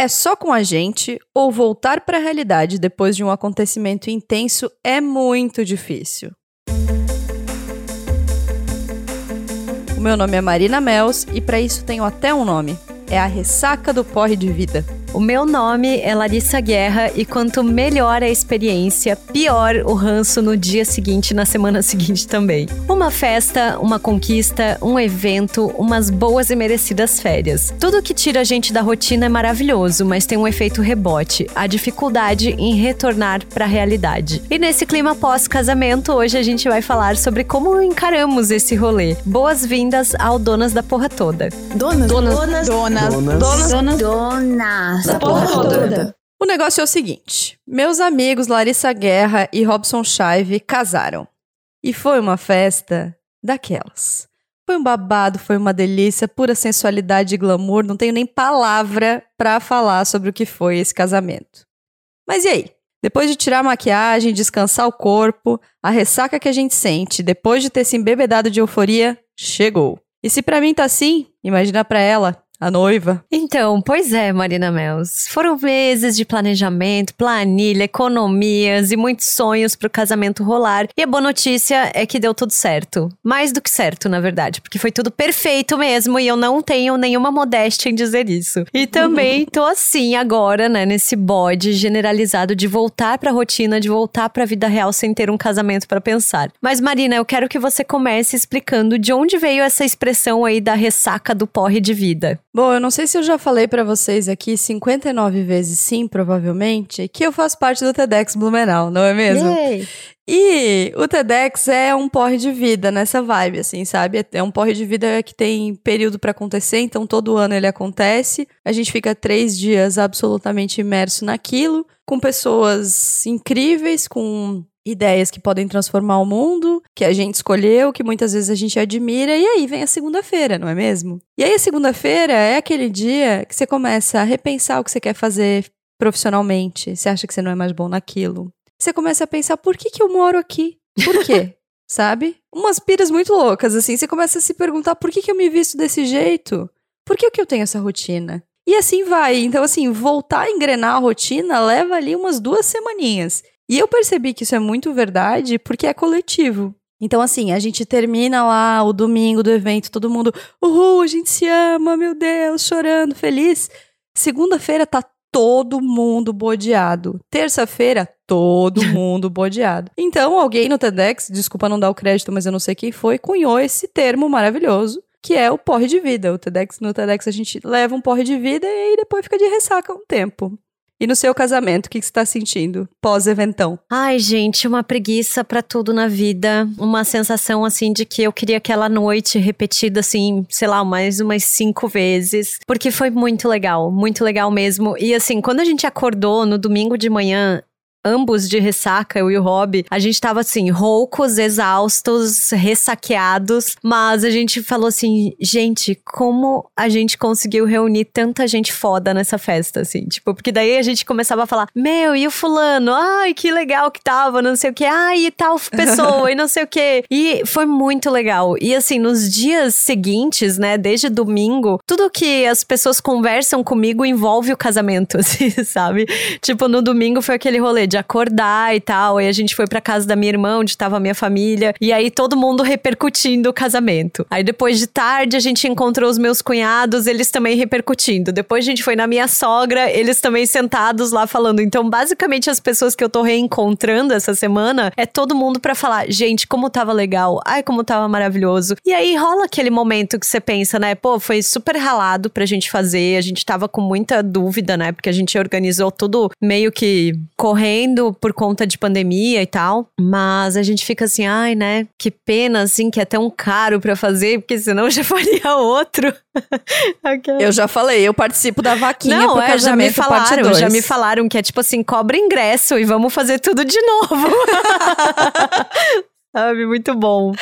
É só com a gente ou voltar para a realidade depois de um acontecimento intenso é muito difícil. O meu nome é Marina Mels e para isso tenho até um nome. É a ressaca do porre de vida. O meu nome é Larissa Guerra e quanto melhor a experiência, pior o ranço no dia seguinte, na semana seguinte também. Uma festa, uma conquista, um evento, umas boas e merecidas férias. Tudo que tira a gente da rotina é maravilhoso, mas tem um efeito rebote, a dificuldade em retornar para a realidade. E nesse clima pós-casamento, hoje a gente vai falar sobre como encaramos esse rolê. Boas-vindas ao Donas da Porra Toda. Donas, Donas, donas, donas, donas, donas, donas, da porra toda. O negócio é o seguinte: meus amigos Larissa Guerra e Robson Chive casaram. E foi uma festa daquelas. Foi um babado, foi uma delícia, pura sensualidade e glamour, não tenho nem palavra pra falar sobre o que foi esse casamento. Mas e aí? Depois de tirar a maquiagem, descansar o corpo, a ressaca que a gente sente depois de ter se embebedado de euforia chegou. E se pra mim tá assim, imagina pra ela, a noiva. Então, pois é, Marina Mels. Foram meses de planejamento, planilha, economias e muitos sonhos pro casamento rolar. E a boa notícia é que deu tudo certo. Mais do que certo, na verdade, porque foi tudo perfeito mesmo e eu não tenho nenhuma modéstia em dizer isso. E também tô assim agora, né, nesse bode generalizado de voltar pra rotina, de voltar pra vida real sem ter um casamento pra pensar. Mas Marina, eu quero que você comece explicando de onde veio essa expressão aí da ressaca do porre de vida. Bom, eu não sei se eu já falei pra vocês aqui 59 vezes sim, provavelmente, que eu faço parte do TEDx Blumenau, não é mesmo? Yay! E o TEDx é um porre de vida nessa vibe, assim, sabe? É um porre de vida que tem período pra acontecer, então todo ano ele acontece. A gente fica três dias absolutamente imerso naquilo, com pessoas incríveis, com ideias que podem transformar o mundo, que a gente escolheu, que muitas vezes a gente admira, e aí vem a segunda-feira, não é mesmo? E aí a segunda-feira é aquele dia que você começa a repensar o que você quer fazer profissionalmente, você acha que você não é mais bom naquilo. Você começa a pensar, por que que eu moro aqui? Por quê? Sabe? Umas piras muito loucas, assim. Você começa a se perguntar, por que que eu me visto desse jeito? Por que que eu tenho essa rotina? E assim vai. Então, assim, voltar a engrenar a rotina leva ali umas duas semaninhas. E eu percebi que isso é muito verdade porque é coletivo. Então, assim, a gente termina lá o domingo do evento, todo mundo, uhul, a gente se ama, meu Deus, chorando, feliz. Segunda-feira tá todo mundo bodeado. Terça-feira, todo mundo bodeado. Então, alguém no TEDx, desculpa não dar o crédito, mas eu não sei quem foi, cunhou esse termo maravilhoso, que é o porre de vida. O TEDx, no TEDx a gente leva um porre de vida e aí depois fica de ressaca um tempo. E no seu casamento, o que você está sentindo pós-eventão? Ai, gente, uma preguiça pra tudo na vida. Uma sensação, assim, de que eu queria aquela noite repetida, assim, sei lá, mais umas cinco vezes. Porque foi muito legal, muito legal mesmo. E, assim, quando a gente acordou no domingo de manhã, ambos de ressaca, eu e o Rob, a gente tava assim, roucos, exaustos, ressaqueados, mas a gente falou assim, gente, como a gente conseguiu reunir tanta gente foda nessa festa, assim, tipo, porque daí a gente começava a falar, meu, e o fulano? Ai, que legal que tava, não sei o que, ai, e tal pessoa, e não sei o que. E foi muito legal. E assim, nos dias seguintes, né, desde domingo, tudo que as pessoas conversam comigo envolve o casamento, assim, sabe? Tipo, no domingo foi aquele rolê de acordar e tal. Aí a gente foi pra casa da minha irmã, onde tava a minha família. E aí todo mundo repercutindo o casamento. Aí depois de tarde a gente encontrou os meus cunhados, eles também repercutindo. Depois a gente foi na minha sogra, eles também sentados lá falando. Então, basicamente, as pessoas que eu tô reencontrando essa semana é todo mundo pra falar: gente, como tava legal. Ai, como tava maravilhoso. E aí rola aquele momento que você pensa, né? Pô, foi super ralado pra gente fazer. A gente tava com muita dúvida, né? Porque a gente organizou tudo meio que correndo por conta de pandemia e tal, mas a gente fica assim, ai, né? Que pena, assim, que é tão caro pra fazer, porque senão já faria outro. Eu já falei, eu participo da vaquinha Não, pro é, já me falaram, já me falaram que é tipo assim, cobra ingresso e vamos fazer tudo de novo. Sabe, muito bom.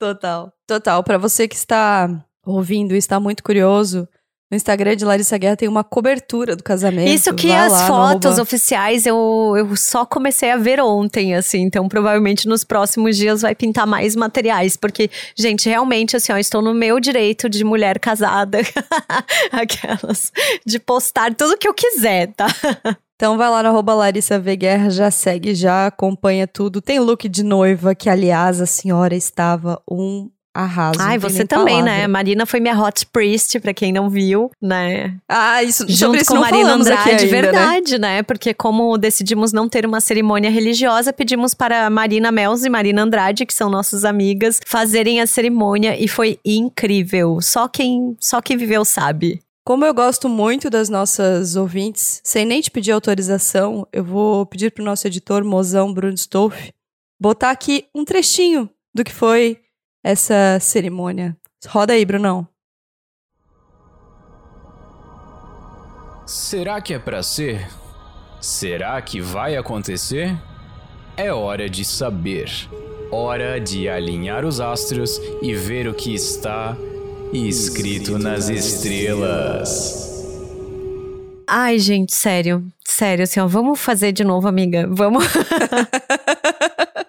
Total. Total. Para você que está ouvindo e está muito curioso, No Instagram de Larissa Guerra tem uma cobertura do casamento. Isso que Vá as lá fotos oficiais eu, eu só comecei a ver ontem, assim. Então, provavelmente nos próximos dias vai pintar mais materiais. Porque, gente, realmente, assim, ó, estou no meu direito de mulher casada. Aquelas. De postar tudo que eu quiser, tá? Então vai lá no arroba Larissa V. Guerra, já segue, já acompanha tudo. Tem look de noiva, que aliás a senhora estava um arraso. Ai, você também, palavra. né? Marina foi minha hot priest, pra quem não viu, né? Ah, isso, sobre Junto isso com não Marina Andrade, ainda, né? verdade, né? Porque como decidimos não ter uma cerimônia religiosa, pedimos para Marina Mels e Marina Andrade, que são nossas amigas, fazerem a cerimônia e foi incrível. Só quem, só quem viveu sabe. Como eu gosto muito das nossas ouvintes, sem nem te pedir autorização, eu vou pedir pro nosso editor, mozão Bruno Stolf, botar aqui um trechinho do que foi essa cerimônia. Roda aí, Brunão. Será que é pra ser? Será que vai acontecer? É hora de saber. Hora de alinhar os astros e ver o que está escrito nas estrelas. Ai, gente, sério. Sério, assim, ó, vamos fazer de novo, amiga. Vamos.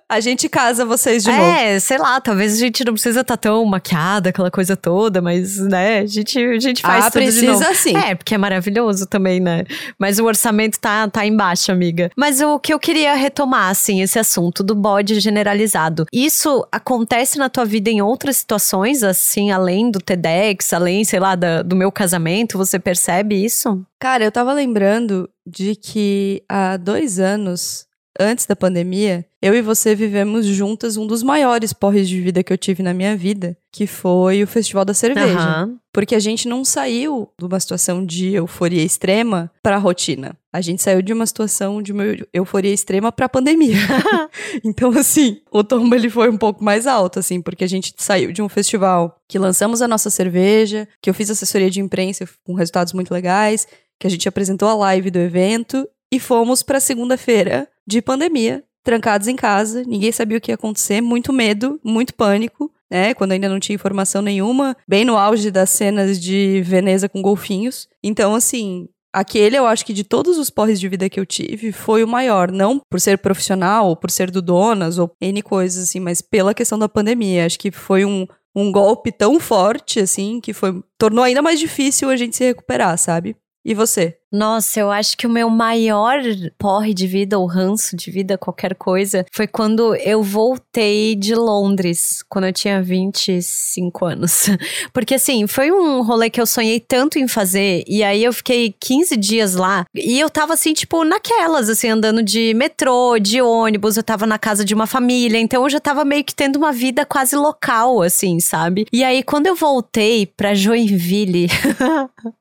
A gente casa vocês de novo. é, sei lá, talvez a gente não precisa estar tão maquiada, aquela coisa toda, mas, né, a gente, a gente faz Ah, tudo de precisa novo. sim. É, porque é maravilhoso também, né? Mas o orçamento tá, tá embaixo, amiga. Mas o que eu queria retomar, assim, esse assunto do bode generalizado. Isso acontece na tua vida em outras situações, assim, além do TEDx, além, sei lá, da- do meu casamento? Você percebe isso? Cara, eu tava lembrando de que há dois anos, antes da pandemia, eu e você vivemos juntas um dos maiores porres de vida que eu tive na minha vida, que foi o Festival da Cerveja. Aham. Porque a gente não saiu de uma situação de euforia extrema pra rotina. A gente saiu de uma situação de uma euforia extrema pra pandemia. então, assim, o tombo ele foi um pouco mais alto, assim, porque a gente saiu de um festival que lançamos a nossa cerveja, que eu fiz assessoria de imprensa com resultados muito legais, que a gente apresentou a live do evento e fomos pra segunda-feira de pandemia, trancados em casa, ninguém sabia o que ia acontecer, muito medo, muito pânico, né? Quando ainda não tinha informação nenhuma, bem no auge das cenas de Veneza com golfinhos. Então, assim, aquele eu acho que de todos os porres de vida que eu tive, foi o maior. Não por ser profissional, ou por ser do Donas, ou N coisas, assim, mas pela questão da pandemia. Acho que foi um, um golpe tão forte, assim, que foi tornou ainda mais difícil a gente se recuperar, sabe? E você? Nossa, eu acho que o meu maior porre de vida ou ranço de vida, qualquer coisa, foi quando eu voltei de Londres, quando eu tinha 25 anos. Porque assim, foi um rolê que eu sonhei tanto em fazer, e aí eu fiquei 15 dias lá, e eu tava assim, tipo, naquelas, assim, andando de metrô, de ônibus, eu tava na casa de uma família, então eu já tava meio que tendo uma vida quase local, assim, sabe? E aí, quando eu voltei pra Joinville.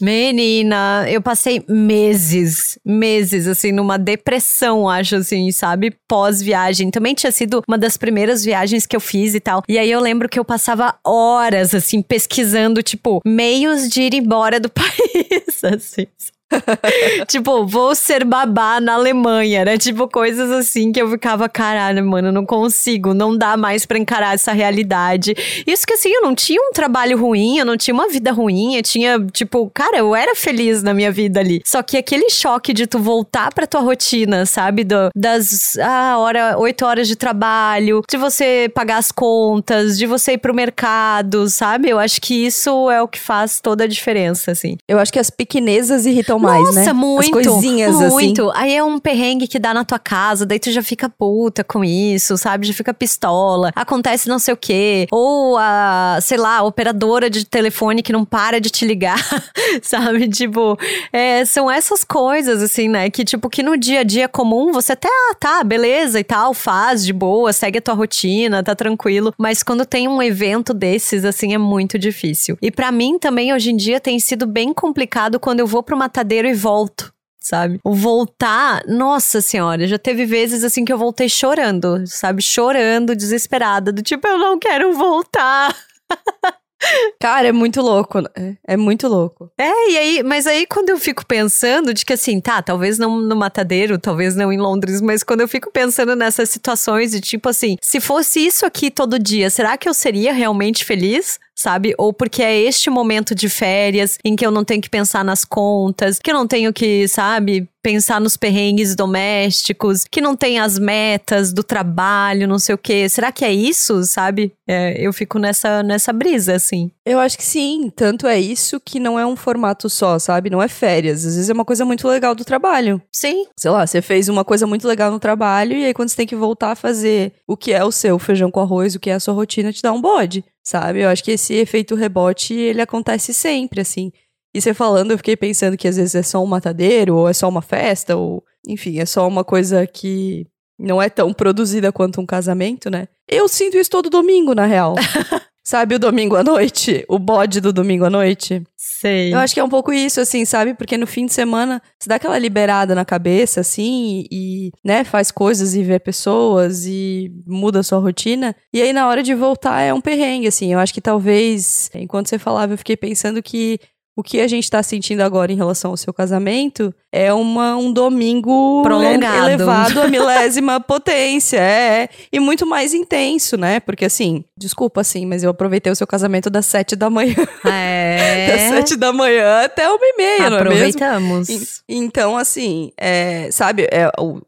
Menina, eu passei meses, meses, assim, numa depressão, acho, assim, sabe? Pós-viagem. Também tinha sido uma das primeiras viagens que eu fiz e tal. E aí eu lembro que eu passava horas, assim, pesquisando, tipo, meios de ir embora do país, assim. tipo, vou ser babá na Alemanha, né? Tipo, coisas assim que eu ficava, caralho, mano, não consigo, não dá mais pra encarar essa realidade. Isso que assim, eu não tinha um trabalho ruim, eu não tinha uma vida ruim, eu tinha, tipo, cara, eu era feliz na minha vida ali. Só que aquele choque de tu voltar pra tua rotina, sabe? Do, das, ah, hora, oito horas de trabalho, de você pagar as contas, de você ir pro mercado, sabe? Eu acho que isso é o que faz toda a diferença, assim. Eu acho que as pequenezas irritam mais, Nossa, né? muito. As coisinhas, assim. muito. Aí é um perrengue que dá na tua casa, daí tu já fica puta com isso, sabe? Já fica pistola. Acontece não sei o quê. Ou a, sei lá, a operadora de telefone que não para de te ligar, sabe? Tipo, é, são essas coisas, assim, né? Que, tipo, que no dia a dia comum você até, ah, tá, beleza e tal, faz de boa, segue a tua rotina, tá tranquilo. Mas quando tem um evento desses, assim, é muito difícil. E pra mim também, hoje em dia, tem sido bem complicado quando eu vou pro matadeiro e volto. Sabe? O voltar, nossa senhora, já teve vezes assim que eu voltei chorando, sabe? Chorando, desesperada, do tipo, eu não quero voltar. Cara, é muito louco. né? É muito louco. É, e aí, mas aí quando eu fico pensando de que assim, tá, talvez não no matadeiro, talvez não em Londres, mas quando eu fico pensando nessas situações de tipo assim, se fosse isso aqui todo dia, será que eu seria realmente feliz? Sabe? Ou porque é este momento de férias em que eu não tenho que pensar nas contas, que eu não tenho que, sabe, pensar nos perrengues domésticos, que não tem as metas do trabalho, não sei o quê. Será que é isso, sabe? É, eu fico nessa, nessa brisa, assim. Eu acho que sim. Tanto é isso que não é um formato só, sabe? Não é férias. Às vezes é uma coisa muito legal do trabalho. Sim. Sei lá, você fez uma coisa muito legal no trabalho e aí quando você tem que voltar a fazer o que é o seu feijão com arroz, o que é a sua rotina, te dá um bode, sabe? Eu acho que esse efeito rebote, ele acontece sempre, assim. E você falando, eu fiquei pensando que às vezes é só um matadeiro, ou é só uma festa, ou enfim, é só uma coisa que não é tão produzida quanto um casamento, né? Eu sinto isso todo domingo, na real. sabe o domingo à noite? O bode do domingo à noite? Sei. Eu acho que é um pouco isso, assim, sabe? Porque no fim de semana você dá aquela liberada na cabeça, assim, e, né, faz coisas e vê pessoas e muda a sua rotina. E aí na hora de voltar é um perrengue, assim. Eu acho que talvez, enquanto você falava, eu fiquei pensando que o que a gente está sentindo agora em relação ao seu casamento é uma, um domingo Prolongado. elevado à milésima potência, é, é, e muito mais intenso, né? Porque assim, desculpa assim, mas eu aproveitei o seu casamento das sete da manhã. É. das sete da manhã até uma e meia, não é mesmo? Aproveitamos. Então, assim, é, sabe, é, o-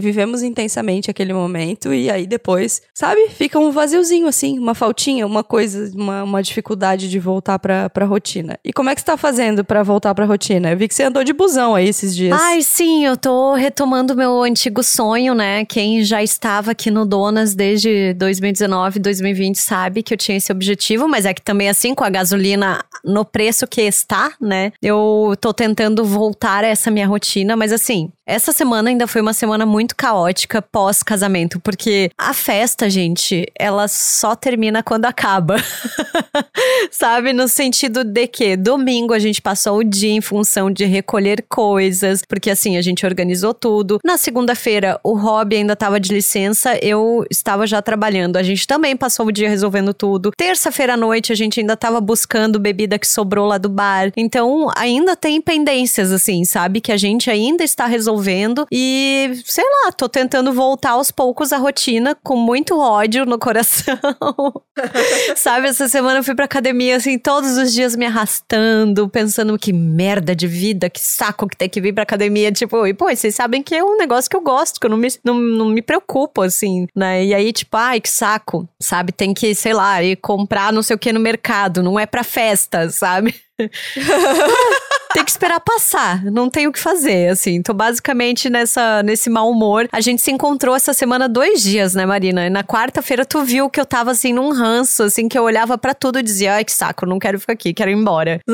vivemos intensamente aquele momento e aí depois, sabe, fica um vaziozinho, assim, uma faltinha, uma coisa, uma, uma dificuldade de voltar pra, pra rotina. E como é que você tá fazendo pra voltar pra rotina? Eu vi que você andou de busão aí esses dias. Ai, sim, eu tô retomando meu antigo sonho, né? Quem já estava aqui no Donas desde 2019, 2020 sabe que eu tinha esse objetivo, mas é que também assim com a gasolina no preço que está, né? Eu tô tentando voltar a essa minha rotina, mas assim, essa semana ainda foi uma semana muito caótica pós-casamento, porque a festa, gente, ela só termina quando acaba. Sabe? No sentido de que domingo a gente passou o dia em função de recolher coisas, porque assim, a gente organizou tudo. Na segunda-feira, o Rob ainda tava de licença, eu estava já trabalhando. A gente também passou o dia resolvendo tudo. Terça-feira à noite, a gente ainda tava buscando bebida que sobrou lá do bar. Então, ainda tem pendências, assim, sabe? Que a gente ainda está resolvendo. E, sei lá, tô tentando voltar aos poucos à rotina com muito ódio no coração. Sabe, essa semana eu fui pra academia, assim, todos os dias me arrastando, pensando que merda de vida, que saco que tem que vir pra academia. Tipo, e pô, vocês sabem que é um negócio que eu gosto, que eu não me, não, não me preocupo, assim, né? E aí, tipo, ai, que saco, sabe? Tem que, sei lá, ir comprar não sei o que no mercado, não é pra festa, sabe? tem que esperar passar, não tem o que fazer, assim. Tô basicamente nessa, nesse mau humor. A gente se encontrou essa semana dois dias, né, Marina? E na quarta-feira tu viu que eu tava, assim, num ranço, assim, que eu olhava pra tudo e dizia, ai, que saco, não quero ficar aqui, quero ir embora.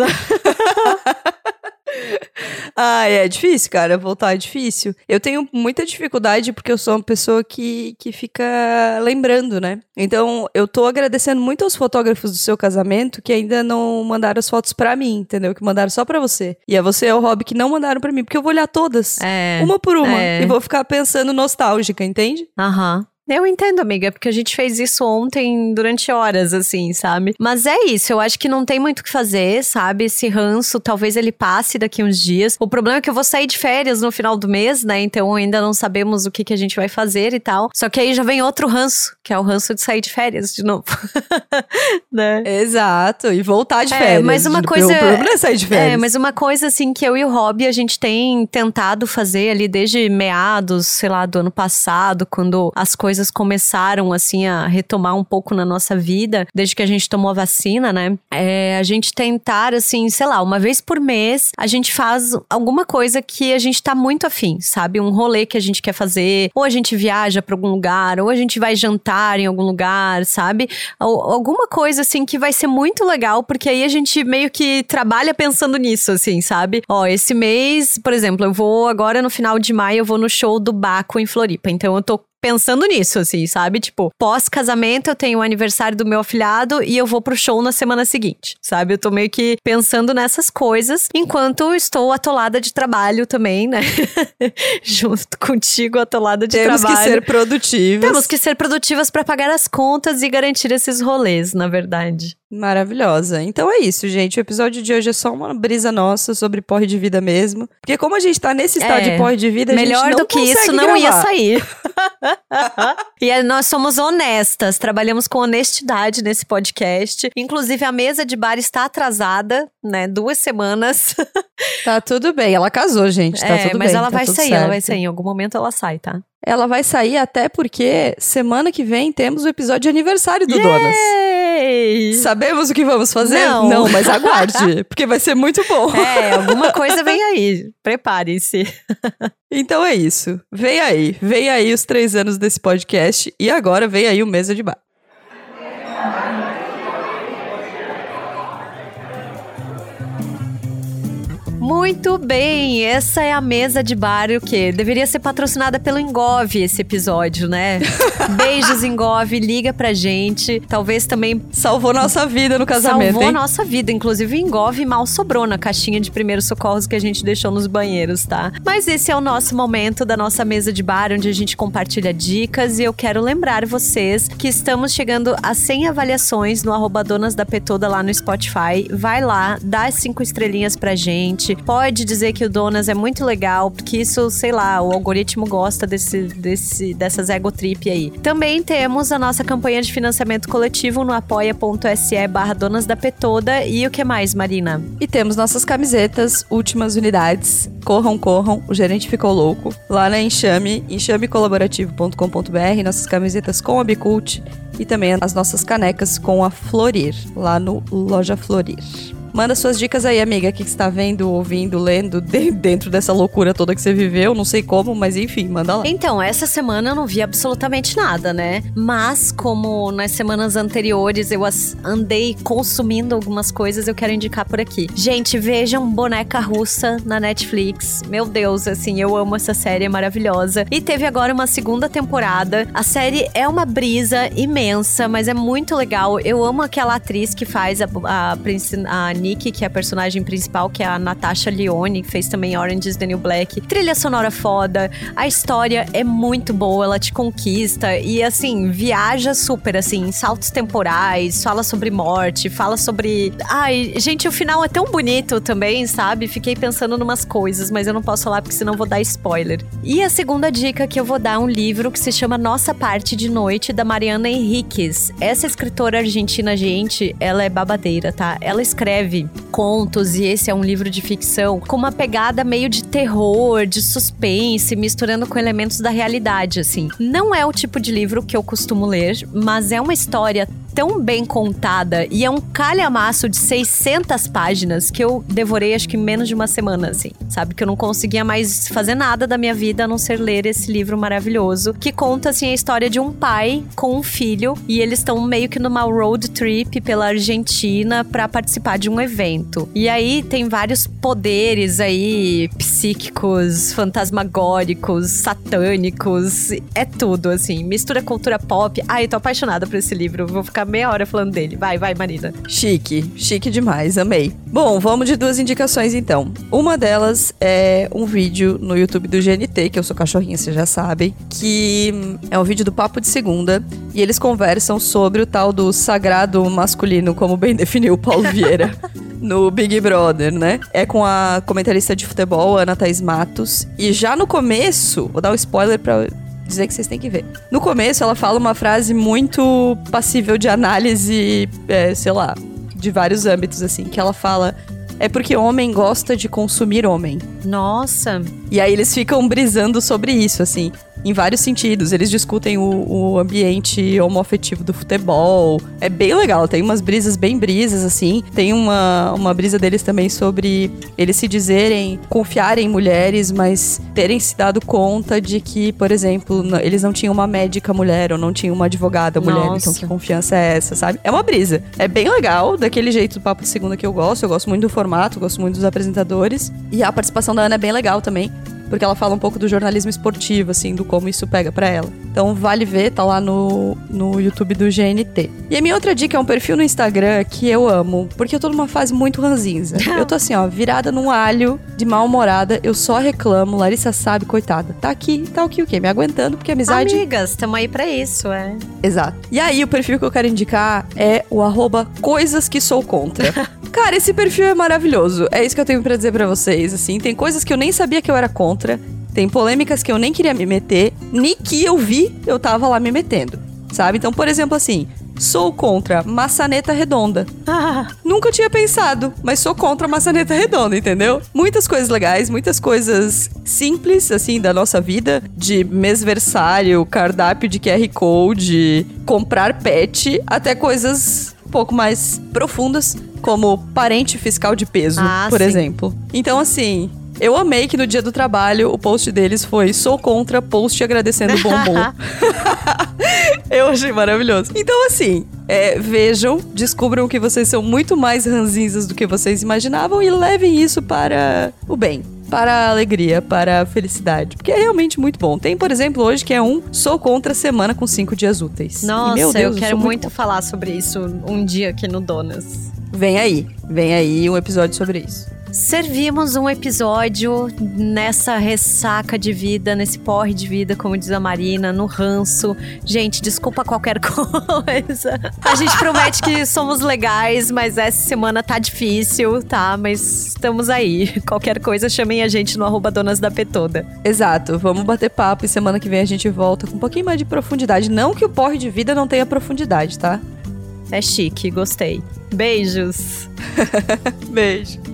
Ah, é difícil, cara. Voltar é difícil. Eu tenho muita dificuldade porque eu sou uma pessoa que, que fica lembrando, né? Então, eu tô agradecendo muito aos fotógrafos do seu casamento que ainda não mandaram as fotos pra mim, entendeu? Que mandaram só pra você. E é você e o Rob que não mandaram pra mim, porque eu vou olhar todas. É. Uma por uma. é. E vou ficar pensando nostálgica, entende? Aham. Eu entendo, amiga, porque a gente fez isso ontem durante horas, assim, sabe? Mas é isso, eu acho que não tem muito o que fazer, sabe? Esse ranço, talvez ele passe daqui uns dias. O problema é que eu vou sair de férias no final do mês, né? Então ainda não sabemos o que, que a gente vai fazer e tal. Só que aí já vem outro ranço, que é o ranço de sair de férias de novo. né? Exato. E voltar de É, férias. mas uma O coisa- problema é sair de férias. É, mas uma coisa assim que eu e o Rob a gente tem tentado fazer ali desde meados, sei lá, do ano passado, quando as coisas começaram assim a retomar um pouco na nossa vida, desde que a gente tomou a vacina, né? É a gente tentar assim, sei lá, uma vez por mês, a gente faz alguma coisa que a gente tá muito afim, sabe? Um rolê que a gente quer fazer, ou a gente viaja pra algum lugar, ou a gente vai jantar em algum lugar, sabe? Al- alguma coisa assim que vai ser muito legal, porque aí a gente meio que trabalha pensando nisso, assim, sabe? Ó, esse mês, por exemplo, eu vou agora no final de maio, eu vou no show do Baco em Floripa. Então eu tô pensando nisso, assim, sabe? Tipo, pós-casamento eu tenho o aniversário do meu afilhado e eu vou pro show na semana seguinte, sabe? Eu tô meio que pensando nessas coisas, enquanto estou atolada de trabalho também, né? Junto contigo, atolada de Temos trabalho. que ser produtivos. Temos que ser produtivas pra pagar as contas e garantir esses rolês, na verdade. Maravilhosa. Então é isso, gente. O episódio de hoje é só uma brisa nossa sobre porre de vida mesmo. Porque como a gente tá nesse estado É, de porre de vida, a Melhor gente não do que isso consegue não ia gravar. sair. e aí nós somos honestas, trabalhamos com honestidade nesse podcast. Inclusive, a mesa de bar está atrasada, né? Duas semanas. Tá tudo bem. Ela casou, gente. Tá é, tudo mas bem. ela tá vai sair, ela vai certo. sair. Em algum momento ela sai, tá? Ela vai sair até porque semana que vem temos o episódio de aniversário do Donas. Yay! Sabemos o que vamos fazer? Não. mas aguarde, porque vai ser muito bom. É, alguma coisa vem aí. Preparem-se. Então é isso. Vem aí, vem aí os três anos desse podcast e agora vem aí o Mesa de Bar. Muito bem, essa é a mesa de bar o quê? Deveria ser patrocinada pelo Engove esse episódio, né? Beijos, Engove, liga pra gente. Talvez também Salvou nossa vida no casamento, salvou hein? nossa vida. Inclusive, Engove mal sobrou na caixinha de primeiros socorros que a gente deixou nos banheiros, tá? Mas esse é o nosso momento da nossa mesa de bar, onde a gente compartilha dicas. E eu quero lembrar vocês que estamos chegando a 100 avaliações no arroba Donas da Petoda lá no Spotify. Vai lá, dá as cinco estrelinhas pra gente. Pode dizer que o Donas é muito legal, porque isso, sei lá, o algoritmo gosta desse, desse, dessas ego trip aí. Também temos a nossa campanha de financiamento coletivo no apoia.se barra Donas da Petoda. E o que mais, Marina? E temos nossas camisetas, últimas unidades. Corram, corram, o gerente ficou louco. Lá na Enxame, enxamecolaborativo.com.br, nossas camisetas com a Bicult e também as nossas canecas com a Florir, lá no Loja Florir. Manda suas dicas aí, amiga, o que que você tá vendo, ouvindo, lendo, de- dentro dessa loucura toda que você viveu, não sei como, mas enfim, manda lá. Então, essa semana eu não vi absolutamente nada, né? Mas, como nas semanas anteriores eu andei consumindo algumas coisas, eu quero indicar por aqui. Gente, vejam Boneca Russa na Netflix. Meu Deus, assim, eu amo essa série, é maravilhosa. E teve agora uma segunda temporada. A série é uma brisa imensa, mas é muito legal. Eu amo aquela atriz que faz a, a, princi- a Que é a personagem principal, que é a Natasha Lyonne, que fez também Orange is the New Black. Trilha sonora foda. A história é muito boa, ela te conquista e assim, viaja super assim, em saltos temporais, fala sobre morte, fala sobre. Ai, gente, o final é tão bonito também, sabe? Fiquei pensando numas coisas, mas eu não posso falar porque senão vou dar spoiler. E a segunda dica que eu vou dar é um livro que se chama Nossa Parte de Noite, da Mariana Henriquez. Essa escritora argentina, gente, ela é babadeira, tá? Ela escreve contos e esse é um livro de ficção com uma pegada meio de terror, de suspense, misturando com elementos da realidade, assim. Não é o tipo de livro que eu costumo ler, mas é uma história tão bem contada e é um calhamaço de 600 páginas que eu devorei acho que menos de uma semana, assim. Sabe? Que eu não conseguia mais fazer nada da minha vida a não ser ler esse livro maravilhoso que conta, assim, a história de um pai com um filho e eles estão meio que numa road trip pela Argentina para participar de um evento. E aí tem vários poderes aí psíquicos, fantasmagóricos, satânicos, é tudo, assim. Mistura cultura pop. Ai, tô apaixonada por esse livro. Vou ficar meia hora falando dele. Vai, vai, Marina. Chique, chique demais, amei. Bom, vamos de duas indicações então. Uma delas é um vídeo no YouTube do GNT, que eu sou cachorrinha, vocês já sabem, que é um vídeo do Papo de Segunda, e eles conversam sobre o tal do sagrado masculino, como bem definiu o Paulo Vieira. No Big Brother, né? É com a comentarista de futebol, Ana Thaís Matos. E já no começo, vou dar um spoiler pra dizer que vocês têm que ver. No começo, ela fala uma frase muito passível de análise, é, sei lá, de vários âmbitos, assim, que ela fala. É porque homem gosta de consumir homem. Nossa. E aí eles ficam brisando sobre isso, assim, em vários sentidos. Eles discutem o, o ambiente homoafetivo do futebol. É bem legal, tem umas brisas bem brisas, assim. Tem uma, uma brisa deles também sobre eles se dizerem, confiarem em mulheres, mas terem se dado conta de que, por exemplo, eles não tinham uma médica mulher ou não tinham uma advogada mulher. Nossa. Então, que confiança é essa, sabe? É uma brisa. É bem legal, daquele jeito do Papo de Segunda que eu gosto. Eu gosto muito do formato, gosto muito dos apresentadores. E a participação da Ana é bem legal também. Porque ela fala um pouco do jornalismo esportivo, assim, do como isso pega para ela. Então vale ver, tá lá no, no YouTube do GNT. E a minha outra dica é um perfil no Instagram que eu amo, porque eu tô numa fase muito ranzinza. eu tô assim, ó, virada num alho, de mal-humorada, eu só reclamo, Larissa sabe, coitada. Tá aqui, tá aqui o quê? Me aguentando, porque amizade... Amigas, tamo aí pra isso, é. Exato. E aí, o perfil que eu quero indicar é o arroba coisas que sou contra. Cara, esse perfil é maravilhoso. É isso que eu tenho para dizer para vocês, assim. Tem coisas que eu nem sabia que eu era contra. Tem polêmicas que eu nem queria me meter. Nem que eu vi, eu tava lá me metendo. Sabe? Então, por exemplo, assim, Sou contra maçaneta redonda. Ah, nunca tinha pensado, mas sou contra maçaneta redonda, entendeu? Muitas coisas legais, muitas coisas simples, assim, da nossa vida, de mêsversário, cardápio de QR Code, comprar pet, até coisas pouco mais profundas, como parente fiscal de peso, ah, por sim. exemplo. Então, assim, eu amei que no dia do trabalho o post deles foi sou contra post agradecendo o bombom. eu achei maravilhoso. Então, assim, é, vejam, descubram que vocês são muito mais ranzinzas do que vocês imaginavam e levem isso para o bem. Para a alegria, para a felicidade. Porque é realmente muito bom. Tem, por exemplo, hoje que é um Sou contra semana com cinco dias úteis. Nossa, e, meu Deus, eu quero muito, muito falar sobre isso um dia aqui no Donas. Vem aí, vem aí um episódio sobre isso. Servimos um episódio nessa ressaca de vida, nesse porre de vida, como diz a Marina, no ranço. Gente, desculpa qualquer coisa. A gente promete que somos legais, mas essa semana tá difícil, tá? Mas estamos aí. Qualquer coisa, chamem a gente no arroba Donas da Petoda. Exato, vamos bater papo e semana que vem a gente volta com um pouquinho mais de profundidade. Não que o porre de vida não tenha profundidade, tá? É chique, gostei. Beijos. Beijo.